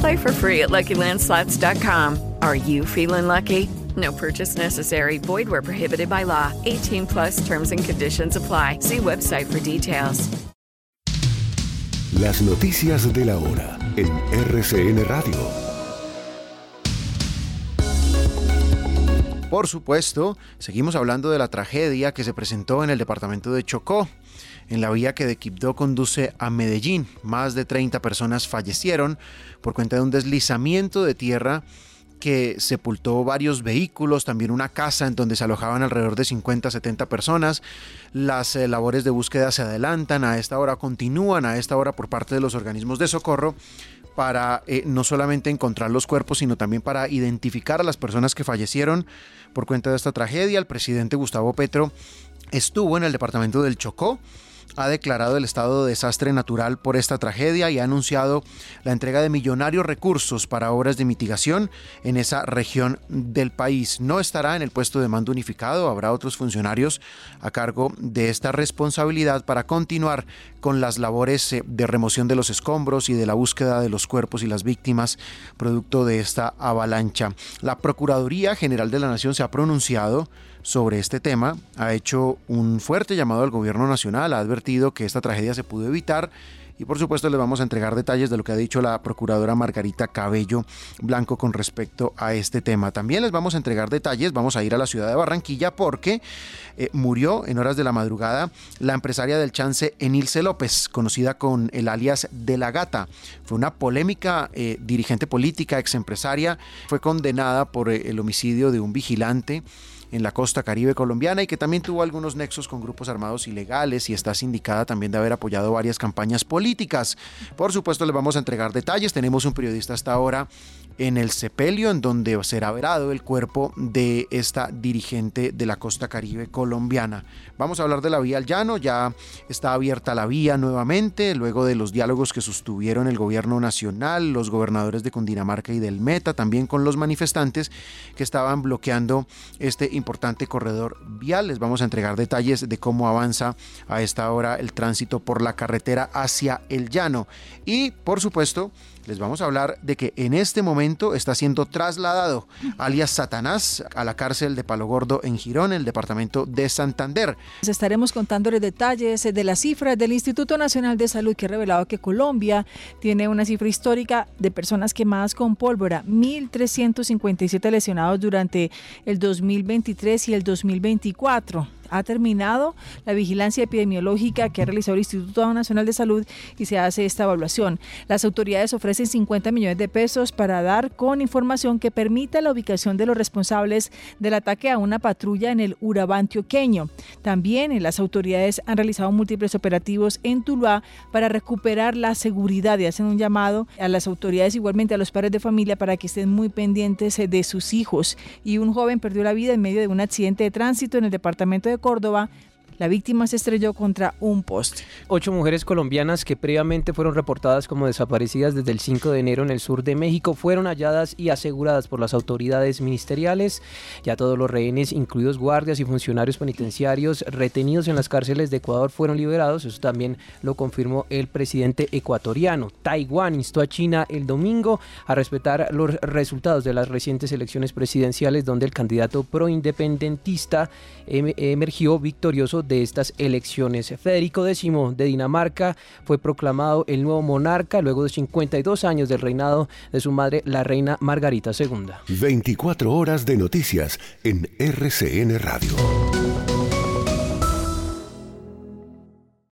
Play for free at LuckyLandSlots.com. Are you feeling lucky? No purchase necessary. Void where prohibited by law. 18 plus terms and conditions apply. See website for details. Las noticias de la hora en RCN Radio. Por supuesto, seguimos hablando de la tragedia que se presentó en el departamento de Chocó, en la vía que de Quibdó conduce a Medellín. Más de 30 personas fallecieron por cuenta de un deslizamiento de tierra que sepultó varios vehículos, también una casa en donde se alojaban alrededor de 50 70 personas. Las eh, labores de búsqueda se adelantan, a esta hora continúan, a esta hora por parte de los organismos de socorro para eh, no solamente encontrar los cuerpos, sino también para identificar a las personas que fallecieron por cuenta de esta tragedia. El presidente Gustavo Petro estuvo en el departamento del Chocó ha declarado el estado de desastre natural por esta tragedia y ha anunciado la entrega de millonarios recursos para obras de mitigación en esa región del país. No estará en el puesto de mando unificado, habrá otros funcionarios a cargo de esta responsabilidad para continuar con las labores eh, de remoción de los escombros y de la búsqueda de los cuerpos y las víctimas producto de esta avalancha. La Procuraduría General de la Nación se ha pronunciado sobre este tema, ha hecho un fuerte llamado al gobierno nacional, ha advertido que esta tragedia se pudo evitar y por supuesto les vamos a entregar detalles de lo que ha dicho la procuradora Margarita Cabello Blanco con respecto a este tema. También les vamos a entregar detalles, vamos a ir a la ciudad de Barranquilla porque eh, murió en horas de la madrugada la empresaria del chance Enilce López, conocida con el alias de la gata. Fue una polémica eh, dirigente política, ex empresaria, fue condenada por eh, el homicidio de un vigilante en la costa caribe colombiana y que también tuvo algunos nexos con grupos armados ilegales y está sindicada también de haber apoyado varias campañas políticas. Por supuesto, le vamos a entregar detalles. Tenemos un periodista hasta ahora en el sepelio, en donde será verado el cuerpo de esta dirigente de la costa caribe colombiana. Vamos a hablar de la vía al llano, ya está abierta la vía nuevamente, luego de los diálogos que sostuvieron el gobierno nacional, los gobernadores de Cundinamarca y del Meta, también con los manifestantes que estaban bloqueando este importante corredor vial. Les vamos a entregar detalles de cómo avanza a esta hora el tránsito por la carretera hacia el llano. Y, por supuesto, les vamos a hablar de que en este momento está siendo trasladado alias Satanás a la cárcel de Palo Gordo en Girón, el departamento de Santander. Estaremos contándoles detalles de las cifras del Instituto Nacional de Salud que ha revelado que Colombia tiene una cifra histórica de personas quemadas con pólvora, 1.357 lesionados durante el 2023 y el 2024 ha terminado la vigilancia epidemiológica que ha realizado el Instituto Nacional de Salud y se hace esta evaluación. Las autoridades ofrecen 50 millones de pesos para dar con información que permita la ubicación de los responsables del ataque a una patrulla en el Urabá antioqueño. También las autoridades han realizado múltiples operativos en Tuluá para recuperar la seguridad y hacen un llamado a las autoridades igualmente a los padres de familia para que estén muy pendientes eh, de sus hijos. Y un joven perdió la vida en medio de un accidente de tránsito en el departamento Córdoba, la víctima se estrelló contra un poste. Ocho mujeres colombianas que previamente fueron reportadas como desaparecidas desde el 5 de enero en el sur de México fueron halladas y aseguradas por las autoridades ministeriales. Ya todos los rehenes, incluidos guardias y funcionarios penitenciarios retenidos en las cárceles de Ecuador, fueron liberados. Eso también lo confirmó el presidente ecuatoriano. Taiwán instó a China el domingo a respetar los resultados de las recientes elecciones presidenciales donde el candidato proindependentista emergió victorioso de estas elecciones. Federico X de Dinamarca fue proclamado el nuevo monarca luego de 52 años del reinado de su madre, la reina Margarita II. 24 horas de noticias en RCN Radio.